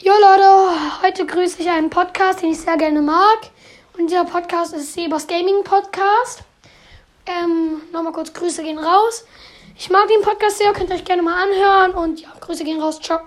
Jo Leute, heute grüße ich einen Podcast, den ich sehr gerne mag. Und dieser Podcast ist Sebas Gaming Podcast. Ähm, nochmal kurz Grüße gehen raus. Ich mag den Podcast sehr, könnt ihr euch gerne mal anhören. Und ja, Grüße gehen raus. Ciao.